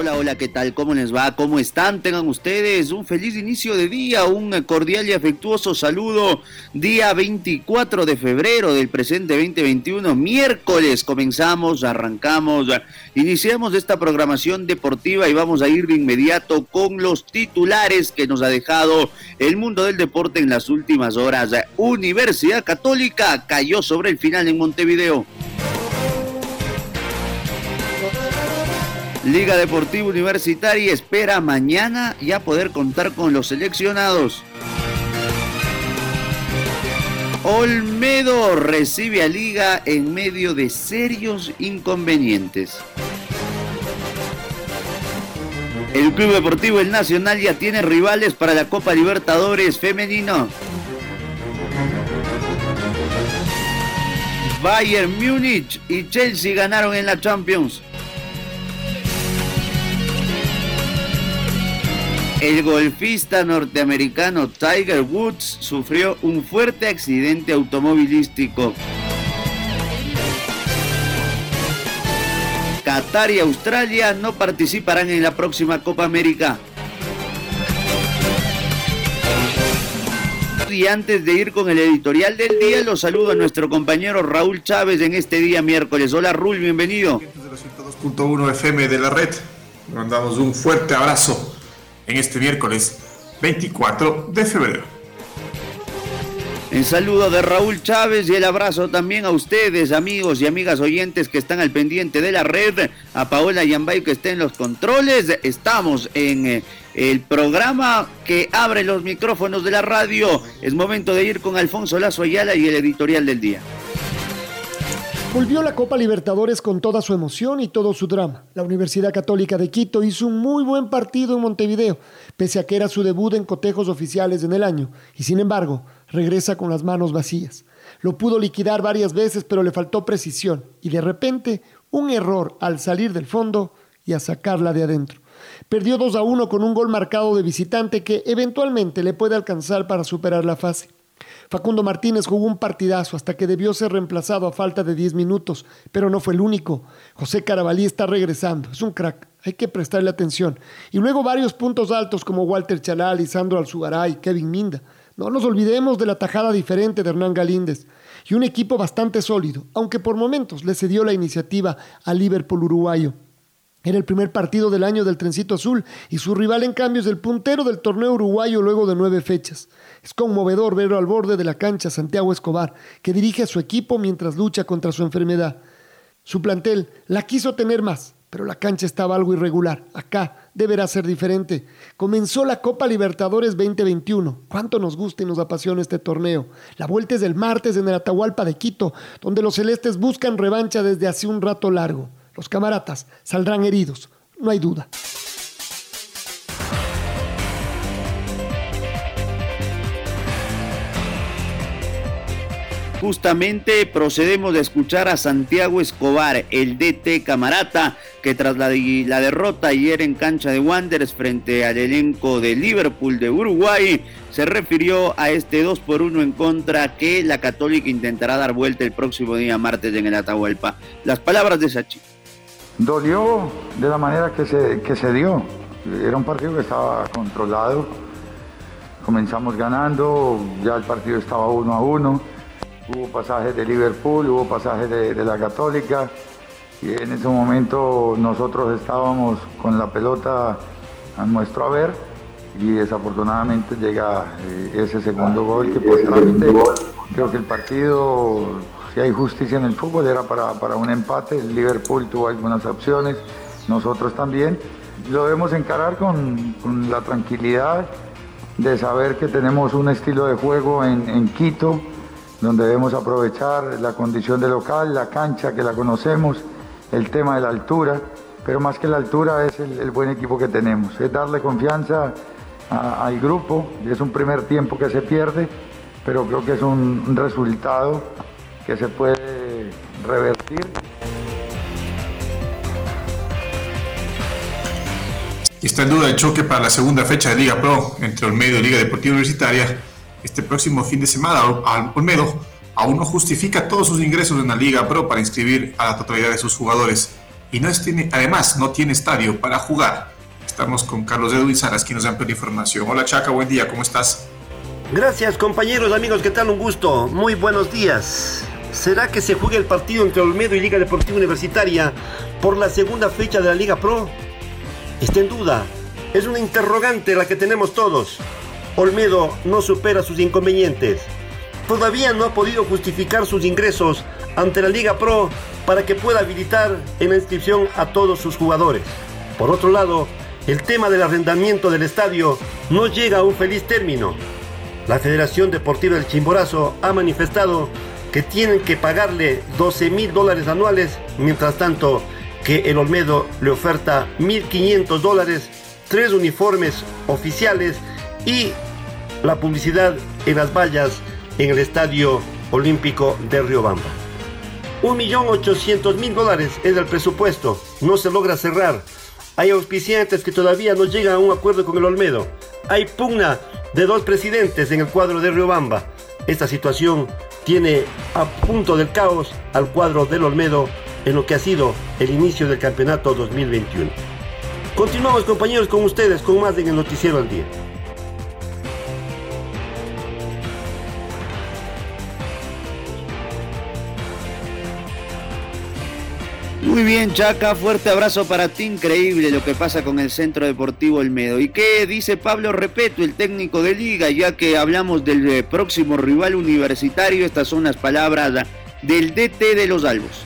Hola, hola, ¿qué tal? ¿Cómo les va? ¿Cómo están? Tengan ustedes un feliz inicio de día, un cordial y afectuoso saludo. Día 24 de febrero del presente 2021, miércoles. Comenzamos, arrancamos, iniciamos esta programación deportiva y vamos a ir de inmediato con los titulares que nos ha dejado el mundo del deporte en las últimas horas. Universidad Católica cayó sobre el final en Montevideo. Liga Deportiva Universitaria espera mañana ya poder contar con los seleccionados. Olmedo recibe a Liga en medio de serios inconvenientes. El Club Deportivo El Nacional ya tiene rivales para la Copa Libertadores femenino. Bayern Múnich y Chelsea ganaron en la Champions. El golfista norteamericano Tiger Woods sufrió un fuerte accidente automovilístico. Qatar y Australia no participarán en la próxima Copa América. Y antes de ir con el editorial del día, los saludo a nuestro compañero Raúl Chávez en este día miércoles. Hola Raúl, bienvenido. De 102.1 FM de la red, mandamos un fuerte abrazo en este miércoles 24 de febrero. En saludo de Raúl Chávez y el abrazo también a ustedes, amigos y amigas oyentes que están al pendiente de la red, a Paola Yambay que está en los controles. Estamos en eh, el programa que abre los micrófonos de la radio. Es momento de ir con Alfonso Lazo Ayala y el editorial del día. Volvió la Copa Libertadores con toda su emoción y todo su drama. La Universidad Católica de Quito hizo un muy buen partido en Montevideo, pese a que era su debut en cotejos oficiales en el año, y sin embargo, regresa con las manos vacías. Lo pudo liquidar varias veces, pero le faltó precisión, y de repente, un error al salir del fondo y a sacarla de adentro. Perdió 2 a 1 con un gol marcado de visitante que eventualmente le puede alcanzar para superar la fase. Facundo Martínez jugó un partidazo hasta que debió ser reemplazado a falta de 10 minutos, pero no fue el único. José Carabalí está regresando, es un crack, hay que prestarle atención. Y luego varios puntos altos como Walter Chalal, Lisandro Alzugaray, Kevin Minda. No nos olvidemos de la tajada diferente de Hernán Galíndez y un equipo bastante sólido, aunque por momentos le cedió la iniciativa al Liverpool uruguayo. Era el primer partido del año del Trencito Azul y su rival en cambio es el puntero del torneo uruguayo luego de nueve fechas. Es conmovedor verlo al borde de la cancha Santiago Escobar, que dirige a su equipo mientras lucha contra su enfermedad. Su plantel la quiso tener más, pero la cancha estaba algo irregular. Acá deberá ser diferente. Comenzó la Copa Libertadores 2021. Cuánto nos gusta y nos apasiona este torneo. La vuelta es del martes en el Atahualpa de Quito, donde los celestes buscan revancha desde hace un rato largo. Los camaratas saldrán heridos, no hay duda. Justamente procedemos de escuchar a Santiago Escobar, el DT Camarata, que tras la, derrota ayer en cancha de Wanderers frente al elenco de Liverpool de Uruguay, se refirió a este 2 por 1 en contra que la Católica intentará dar vuelta el próximo día martes en el Atahualpa. Las palabras de Sachi. Dolió de la manera que se, que se dio. Era un partido que estaba controlado. Comenzamos ganando, ya el partido estaba uno a uno hubo pasajes de Liverpool, hubo pasajes de, la Católica y en ese momento nosotros estábamos con la pelota a nuestro haber y desafortunadamente llega eh, ese segundo gol que por trámite creo que el partido si hay justicia en el fútbol era para, para un empate, Liverpool tuvo algunas opciones, nosotros también. Lo debemos encarar con, la tranquilidad de saber que tenemos un estilo de juego en, Quito, donde debemos aprovechar la condición de local, la cancha que la conocemos, el tema de la altura, pero más que la altura es el, buen equipo que tenemos, es darle confianza al grupo, es un primer tiempo que se pierde, pero creo que es un resultado que se puede revertir. Y está en duda el choque para la segunda fecha de Liga Pro entre Olmedo y Liga Deportiva Universitaria este próximo fin de semana. Olmedo aún no justifica todos sus ingresos en la Liga Pro para inscribir a la totalidad de sus jugadores y no tiene, además no tiene estadio para jugar. Estamos con Carlos Edwin Saras, quien nos da la información. Hola Chaca, buen día, ¿cómo estás? Gracias compañeros, amigos, ¿qué tal? Un gusto. Muy buenos días. ¿Será que se juega el partido entre Olmedo y Liga Deportiva Universitaria por la segunda fecha de la Liga Pro? Está en duda. Es una interrogante la que tenemos todos. Olmedo no supera sus inconvenientes. Todavía no ha podido justificar sus ingresos ante la Liga Pro para que pueda habilitar en la inscripción a todos sus jugadores. Por otro lado, el tema del arrendamiento del estadio no llega a un feliz término. La Federación Deportiva del Chimborazo ha manifestado que tienen que pagarle 12 mil dólares anuales, mientras tanto que el Olmedo le oferta 1.500 dólares, tres uniformes oficiales y la publicidad en las vallas en el Estadio Olímpico de Riobamba. 1.800.000 dólares es el presupuesto, no se logra cerrar. Hay auspiciantes que todavía no llegan a un acuerdo con el Olmedo. Hay pugna de dos presidentes en el cuadro de Riobamba. Esta situación tiene a punto del caos al cuadro del Olmedo en lo que ha sido el inicio del campeonato 2021. Continuamos compañeros con ustedes con más en el noticiero al día. Muy bien, Chaca, fuerte abrazo para ti. Increíble lo que pasa con el Centro Deportivo Olmedo. ¿Y qué dice Pablo Repeto, el técnico de liga? Ya que hablamos del eh, próximo rival universitario, estas son las palabras del DT de los Albos.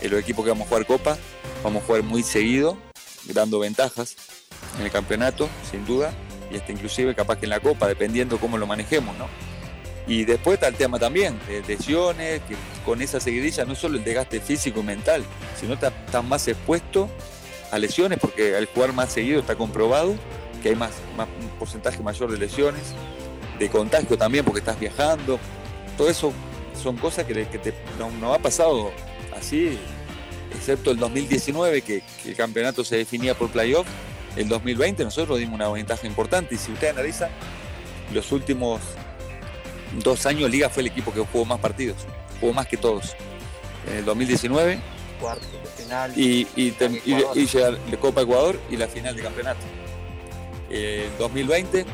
El equipo que vamos a jugar Copa, vamos a jugar muy seguido, dando ventajas en el campeonato, sin duda, y hasta inclusive capaz que en la Copa, dependiendo cómo lo manejemos, ¿no? Y después está el tema también, de lesiones, que con esa seguidilla no solo el desgaste físico y mental, sino estás está más expuesto a lesiones, porque al jugar más seguido está comprobado que hay más, un porcentaje mayor de lesiones, de contagio también porque estás viajando. Todo eso son cosas que, te, no, no, ha pasado así, excepto el 2019, que, que el campeonato se definía por playoff. El 2020 nosotros dimos una ventaja importante y si ustedes analizan los últimos dos años Liga fue el equipo que jugó más partidos, jugó más que todos. En el 2019 Cuarto, final, y, y, y, y llega la Copa Ecuador y la final de campeonato. En 2020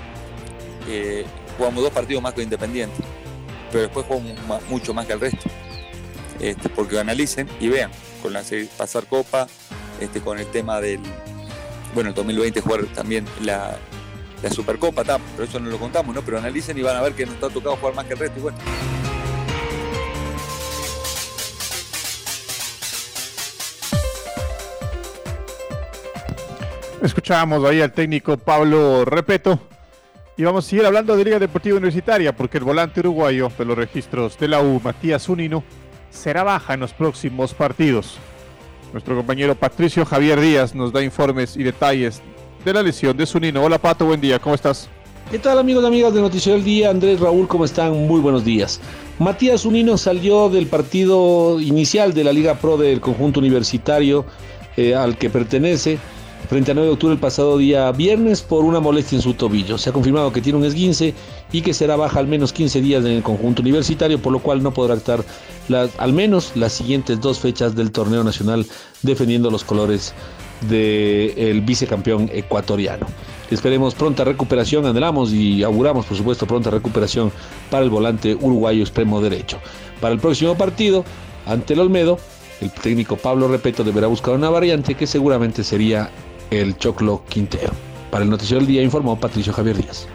eh, jugamos dos partidos más que Independiente, pero después jugamos más, mucho más que el resto. Este, porque analicen y vean, con la pasar Copa, este, con el tema del, bueno, el 2020 jugar también la, la Supercopa, está, pero eso no lo contamos, ¿no? Pero analicen y van a ver que nos está tocado jugar más que el resto y bueno. Escuchábamos ahí al técnico Pablo Repeto. Y vamos a seguir hablando de Liga Deportiva Universitaria porque el volante uruguayo de los registros de la U, Matías Unino, será baja en los próximos partidos. Nuestro compañero Patricio Javier Díaz nos da informes y detalles de la lesión de Zunino. Hola Pato, buen día, ¿cómo estás? ¿Qué tal amigos y amigas de Noticiero del Día? Andrés Raúl, ¿cómo están? Muy buenos días. Matías Zunino salió del partido inicial de la Liga Pro del conjunto universitario eh, al que pertenece frente a 9 de octubre el pasado día viernes por una molestia en su tobillo. Se ha confirmado que tiene un esguince y que será baja al menos 15 días en el conjunto universitario, por lo cual no podrá estar al menos las siguientes dos fechas del torneo nacional defendiendo los colores del vicecampeón ecuatoriano. Esperemos pronta recuperación, anhelamos y auguramos por supuesto pronta recuperación para el volante uruguayo extremo derecho. Para el próximo partido, ante el Olmedo, el técnico Pablo Repeto deberá buscar una variante que seguramente sería el Choclo Quintero. Para el Noticiero del Día informó Patricio Javier Díaz.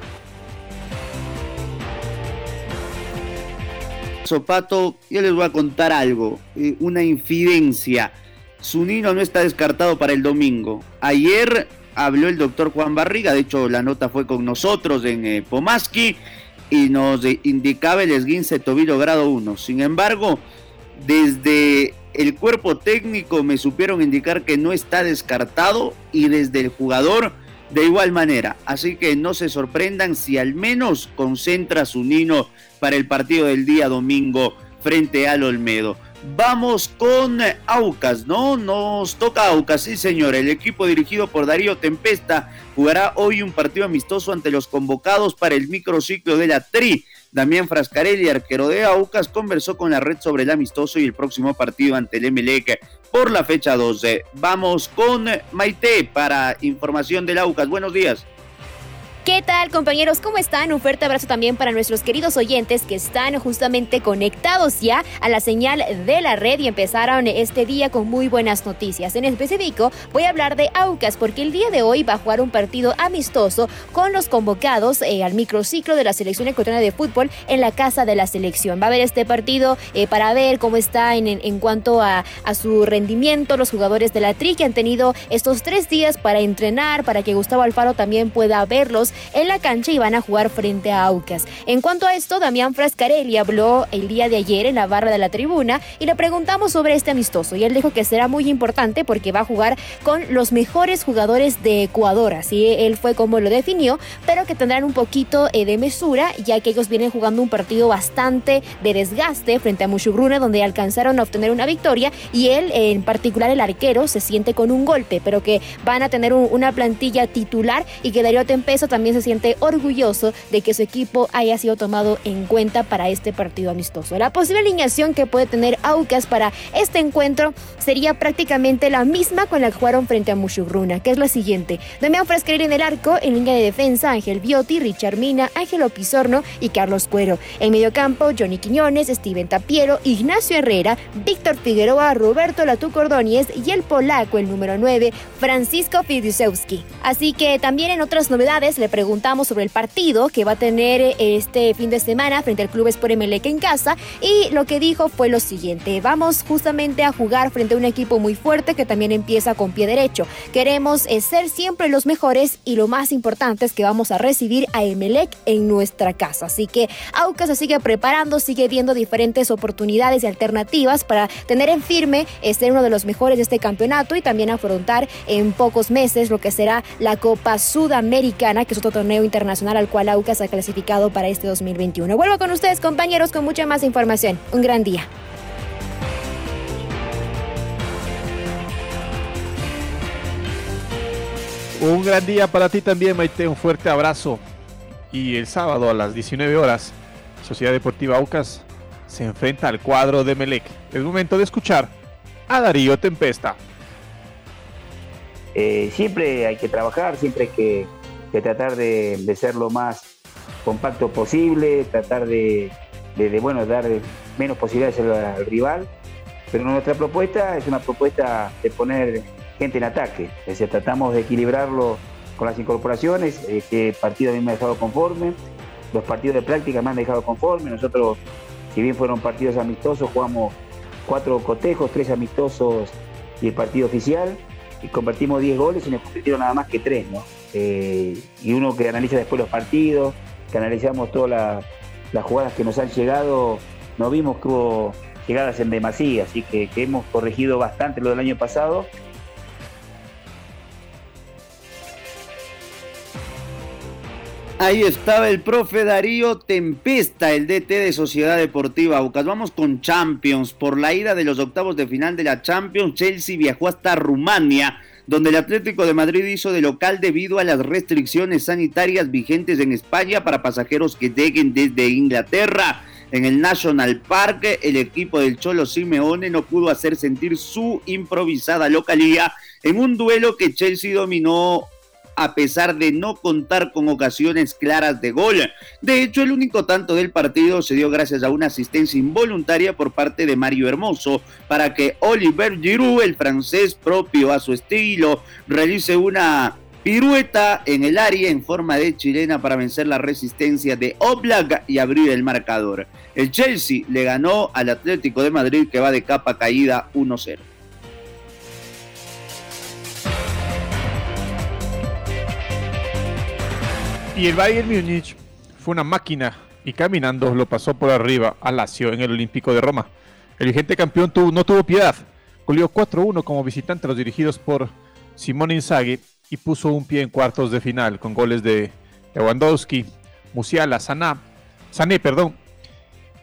Sopato, yo les voy a contar algo, eh, una infidencia. Zunino no está descartado para el domingo. Ayer habló el doctor Juan Barriga, de hecho la nota fue con nosotros en eh, Pomaski y nos indicaba el esguince tobillo grado 1. Sin embargo, desde el cuerpo técnico me supieron indicar que no está descartado y desde el jugador de igual manera. Así que no se sorprendan si al menos concentra su Nino para el partido del día domingo frente al Olmedo. Vamos con Aucas, ¿no? Nos toca Aucas, sí señor. El equipo dirigido por Darío Tempesta jugará hoy un partido amistoso ante los convocados para el microciclo de la TRI. Damián Frascarelli, arquero de Aucas, conversó con la red sobre el amistoso y el próximo partido ante el Emelec por la fecha 12. Vamos con Maite para información del Aucas. Buenos días. ¿Qué tal compañeros? ¿Cómo están? Un fuerte abrazo también para nuestros queridos oyentes que están justamente conectados ya a la señal de la red y empezaron este día con muy buenas noticias. En específico voy a hablar de Aucas porque el día de hoy va a jugar un partido amistoso con los convocados eh, al microciclo de la selección ecuatoriana de fútbol en la casa de la selección. Va a haber este partido eh, para ver cómo está en, en cuanto a, a, su rendimiento los jugadores de la TRI que han tenido estos tres días para entrenar, para que Gustavo Alfaro también pueda verlos en la cancha y van a jugar frente a Aucas. En cuanto a esto, Damián Frascarelli habló el día de ayer en la barra de la tribuna y le preguntamos sobre este amistoso y él dijo que será muy importante porque va a jugar con los mejores jugadores de Ecuador, así él fue como lo definió, pero que tendrán un poquito eh, de mesura ya que ellos vienen jugando un partido bastante de desgaste frente a Mushugruna donde alcanzaron a obtener una victoria y él en particular el arquero se siente con un golpe, pero que van a tener una plantilla titular y que Darío Tempeso también se siente orgulloso de que su equipo haya sido tomado en cuenta para este partido amistoso. La posible alineación que puede tener Aucas para este encuentro sería prácticamente la misma con la que jugaron frente a Mushugruna, que es la siguiente. Damián Frasquerir en el arco, en línea de defensa Ángel Biotti, Richard Mina, Ángelo Pizorno y Carlos Cuero. En mediocampo Johnny Quiñones, Steven Tapiero, Ignacio Herrera, Víctor Figueroa, Roberto Latuco Ordóñez y el polaco, el número 9, Francisco Fidiusewski. Así que también en otras novedades le preguntamos sobre el partido que va a tener eh, este fin de semana frente al Club Sport Emelec en casa y lo que dijo fue lo siguiente, vamos justamente a jugar frente a un equipo muy fuerte que también empieza con pie derecho. Queremos eh, ser siempre los mejores y lo más importante es que vamos a recibir a Emelec en nuestra casa. Así que Aucas se sigue preparando, sigue viendo diferentes oportunidades y alternativas para tener en firme eh, ser uno de los mejores de este campeonato y también afrontar en pocos meses lo que será la Copa Sudamericana, que es torneo internacional al cual Aucas ha clasificado para este 2021. Vuelvo con ustedes, compañeros, con mucha más información. Un gran día. Un gran día para ti también, Maite. Un fuerte abrazo. Y el sábado a las 19 horas, Sociedad Deportiva Aucas se enfrenta al cuadro de Melec. Es momento de escuchar a Darío Tempesta. Eh, siempre hay que trabajar, siempre hay que que tratar de, ser lo más compacto posible, tratar de, de, bueno, dar menos posibilidades al, rival. Pero nuestra propuesta es una propuesta de poner gente en ataque. Es decir, tratamos de equilibrarlo con las incorporaciones. Este partido a mí me ha dejado conforme. Los partidos de práctica me han dejado conforme. Nosotros, si bien fueron partidos amistosos, jugamos cuatro cotejos, tres amistosos y el partido oficial. Y convertimos 10 goles y nos convirtieron nada más que tres, ¿no? Eh, y uno que analiza después los partidos, que analizamos todas las jugadas que nos han llegado, no vimos que hubo llegadas en demasía, así que, que hemos corregido bastante lo del año pasado. Ahí estaba el profe Darío Tempesta, el DT de Sociedad Deportiva Aucas. Vamos con Champions. Por la ida de los octavos de final de la Champions, Chelsea viajó hasta Rumania donde el Atlético de Madrid hizo de local debido a las restricciones sanitarias vigentes en España para pasajeros que lleguen desde Inglaterra. En el National Park, el equipo del Cholo Simeone no pudo hacer sentir su improvisada localía en un duelo que Chelsea dominó a pesar de no contar con ocasiones claras de gol. De hecho, el único tanto del partido se dio gracias a una asistencia involuntaria por parte de Mario Hermoso para que Oliver Giroud, el francés propio a su estilo, realice una pirueta en el área en forma de chilena para vencer la resistencia de Oblak y abrir el marcador. El Chelsea le ganó al Atlético de Madrid que va de capa caída 1-0. Y el Bayern Múnich fue una máquina y caminando lo pasó por arriba a Lazio en el Olímpico de Roma. El vigente campeón no tuvo piedad. Goleó 4-1 como visitante los dirigidos por Simone Inzaghi y puso un pie en cuartos de final con goles de Lewandowski, Musiala, Saná, Sané, perdón,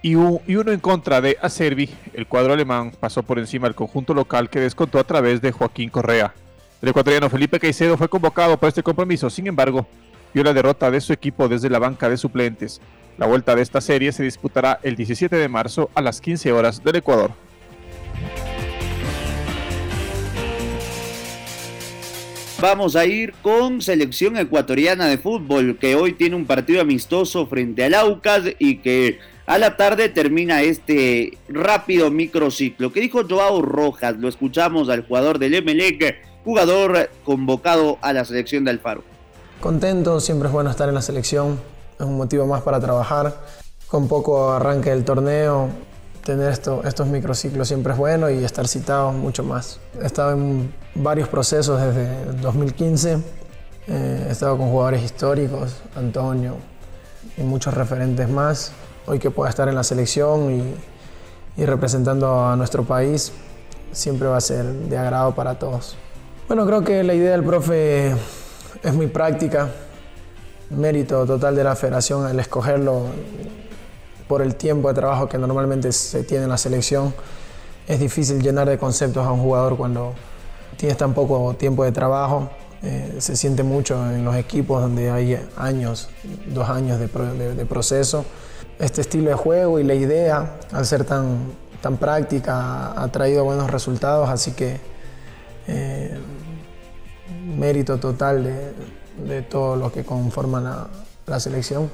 y, y, uno en contra de Acerbi. El cuadro alemán pasó por encima del conjunto local que descontó a través de Joaquín Correa. El ecuatoriano Felipe Caicedo fue convocado para este compromiso, sin embargo, vio la derrota de su equipo desde la banca de suplentes. La vuelta de esta serie se disputará el 17 de marzo a las 15 horas del Ecuador. Vamos a ir con selección ecuatoriana de fútbol que hoy tiene un partido amistoso frente al Aucas y que a la tarde termina este rápido microciclo. ¿Qué dijo Joao Rojas? Lo escuchamos al jugador del Emelec, jugador convocado a la selección de Alfaro. Contento, siempre es bueno estar en la selección, es un motivo más para trabajar. Con poco arranque del torneo, tener esto, estos microciclos siempre es bueno y estar citado mucho más. He estado en varios procesos desde el 2015, eh, he estado con jugadores históricos, Antonio y muchos referentes más. Hoy que pueda estar en la selección y, y representando a nuestro país, siempre va a ser de agrado para todos. Bueno, creo que la idea del profe es muy práctica, mérito total de la federación el escogerlo por el tiempo de trabajo que normalmente se tiene en la selección. Es difícil llenar de conceptos a un jugador cuando tienes tan poco tiempo de trabajo. Eh, se siente mucho en los equipos donde hay años, dos años de, proceso. Este estilo de juego y la idea, al ser tan, tan práctica, ha traído buenos resultados, así que eh, mérito total de, de todos los que conforman la, la selección.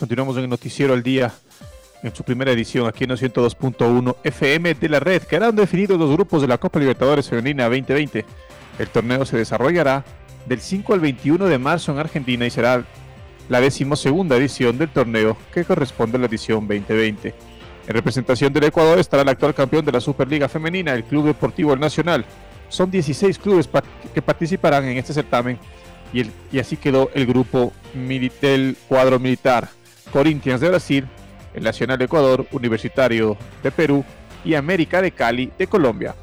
Continuamos en el Noticiero al Día, en su primera edición aquí en 102.1 FM de la red. Quedaron definidos los grupos de la Copa Libertadores Femenina 2020. El torneo se desarrollará del 5 al 21 de marzo en Argentina y será la decimosegunda edición del torneo que corresponde a la edición 2020. En representación del Ecuador estará el actual campeón de la Superliga Femenina, el Club Deportivo Nacional. Son 16 clubes que participarán en este certamen y, así quedó el grupo del cuadro militar. Corinthians de Brasil, el Nacional de Ecuador, Universitario de Perú y América de Cali de Colombia.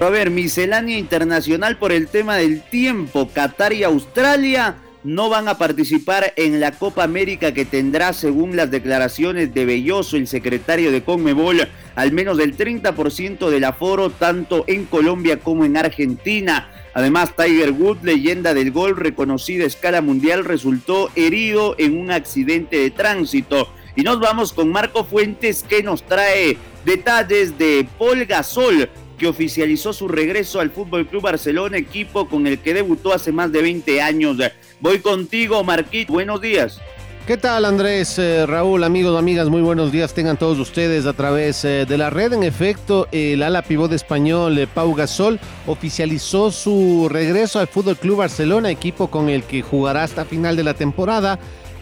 A ver, miscelánea internacional por el tema del tiempo. Qatar y Australia no van a participar en la Copa América que tendrá, según las declaraciones de Belloso, el secretario de Conmebol, al menos del 30% del aforo, tanto en Colombia como en Argentina. Además, Tiger Woods, leyenda del gol reconocida a escala mundial, resultó herido en un accidente de tránsito. Y nos vamos con Marco Fuentes que nos trae detalles de Paul Gasol, que oficializó su regreso al Fútbol Club Barcelona, equipo con el que debutó hace más de 20 años. Voy contigo, Marquito. Buenos días. ¿Qué tal Andrés, eh, Raúl, amigos, amigas? Muy buenos días tengan todos ustedes a través eh, de la red. En efecto, el ala pivot español eh, Pau Gasol oficializó su regreso al Fútbol Club Barcelona, equipo con el que jugará hasta final de la temporada.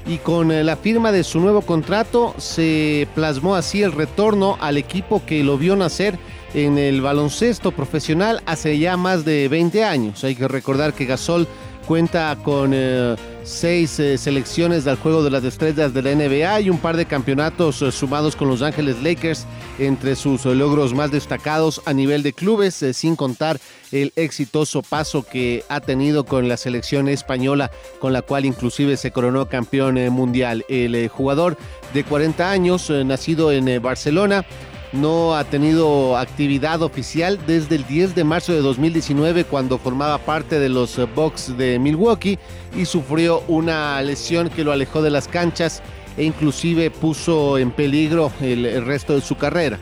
Y con la firma de su nuevo contrato se plasmó así el retorno al equipo que lo vio nacer en el baloncesto profesional hace ya más de 20 años. Hay que recordar que Gasol cuenta con eh, seis eh, selecciones del juego de las estrellas de la NBA y un par de campeonatos eh, sumados con Los Ángeles Lakers entre sus logros más destacados a nivel de clubes, sin contar el exitoso paso que ha tenido con la selección española, con la cual inclusive se coronó campeón mundial. El jugador de 40 años, nacido en Barcelona, no ha tenido actividad oficial desde el 10 de marzo de 2019 cuando formaba parte de los Bucks de Milwaukee y sufrió una lesión que lo alejó de las canchas e inclusive puso en peligro el, resto de su carrera.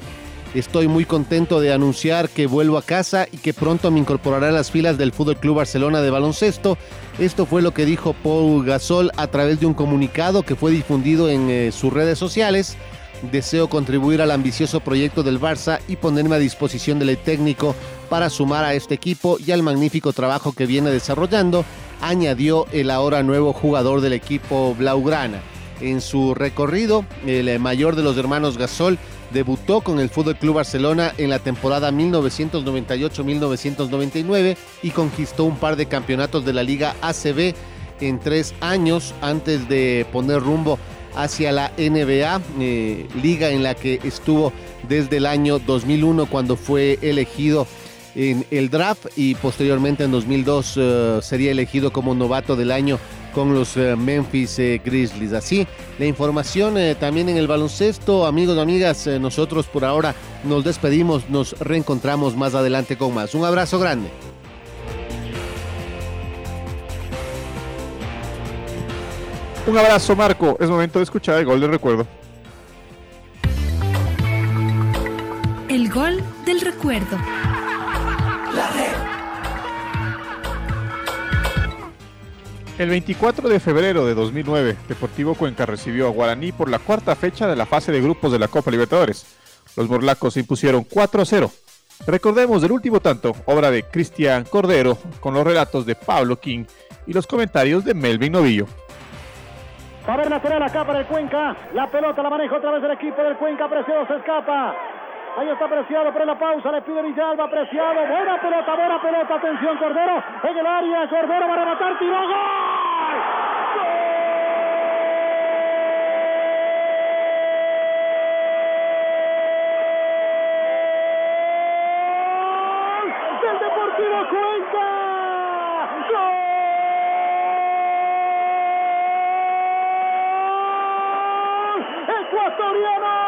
Estoy muy contento de anunciar que vuelvo a casa y que pronto me incorporaré a las filas del Fútbol Club Barcelona de baloncesto. Esto fue lo que dijo Paul Gasol a través de un comunicado que fue difundido en eh, sus redes sociales. Deseo contribuir al ambicioso proyecto del Barça y ponerme a disposición del técnico para sumar a este equipo y al magnífico trabajo que viene desarrollando, añadió el ahora nuevo jugador del equipo Blaugrana. En su recorrido, el mayor de los hermanos Gasol debutó con el Fútbol Club Barcelona en la temporada 1998-1999 y conquistó un par de campeonatos de la Liga ACB en tres años antes de poner rumbo hacia la NBA, eh, liga en la que estuvo desde el año 2001 cuando fue elegido en el draft y posteriormente en 2002 eh, sería elegido como novato del año con los eh, Memphis Grizzlies. Así, la información también en el baloncesto, amigos amigas, nosotros por ahora nos despedimos, nos reencontramos más adelante con más. Un abrazo grande. Un abrazo Marco, es momento de escuchar el gol del recuerdo. El gol del recuerdo. El 24 de febrero de 2009, Deportivo Cuenca recibió a Guaraní por la cuarta fecha de la fase de grupos de la Copa Libertadores. Los morlacos se impusieron 4 a 0. Recordemos del último tanto, obra de Cristian Cordero, con los relatos de Pablo King y los comentarios de Melvin Novillo. Saber natural acá para el Cuenca. La pelota la maneja otra vez el equipo del Cuenca. Preciado se escapa. Ahí está Preciado, pero la pausa le pide Villalba, Preciado, buena pelota, buena pelota, atención Cordero, en el área, Cordero va a rematar, tiro, gol. del Deportivo Cuenca. ¡Gol! Ecuatoriano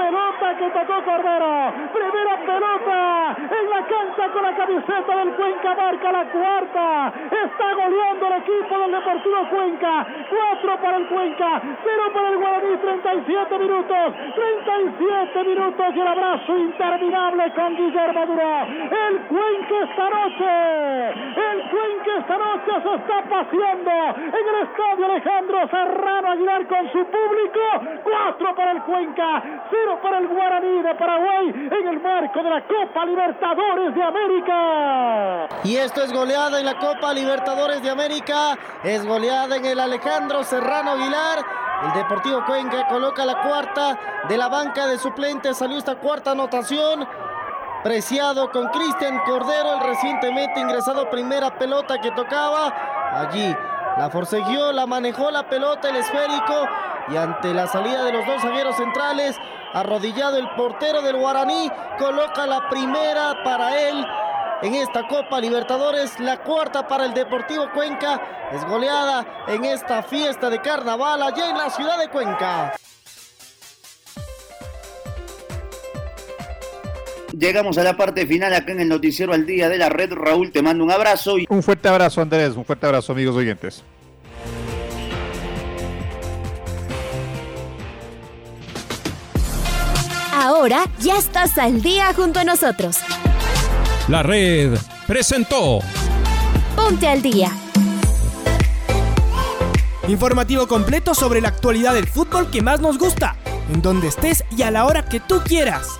pelota que tocó Cordero. Primera pelota en la cancha con la camiseta del Cuenca. Marca la cuarta. Está goleando el equipo del Deportivo Cuenca. Cuatro para el Cuenca. Cero para el Guaraní. 37 minutos. 37 minutos y el abrazo interminable con Guillermo Duro. El Cuenca esta noche. El Cuenca esta noche se está paseando en el estadio Alejandro Serrano Aguilar con su público. Cuatro para el Cuenca. Cero para el Guaraní de Paraguay en el marco de la Copa Libertadores de América. Y esto es goleada en la Copa Libertadores de América, es goleada en el Alejandro Serrano Aguilar. El Deportivo Cuenca coloca la cuarta de la banca de suplentes, salió esta cuarta anotación. Preciado con Cristian Cordero, el recientemente ingresado primera pelota que tocaba. Allí la forcejeó, la manejó la pelota, el esférico. Y ante la salida de los dos zagueros centrales, arrodillado el portero del Guaraní, coloca la primera para él en esta Copa Libertadores, la cuarta para el Deportivo Cuenca, es goleada en esta fiesta de carnaval allá en la ciudad de Cuenca. Llegamos a la parte final acá en el noticiero al día de la red. Raúl, te mando un abrazo. Y... Un fuerte abrazo, Andrés. Un fuerte abrazo, amigos oyentes. Ahora ya estás al día junto a nosotros. La red presentó. Ponte al día. Informativo completo sobre la actualidad del fútbol que más nos gusta, en donde estés y a la hora que tú quieras.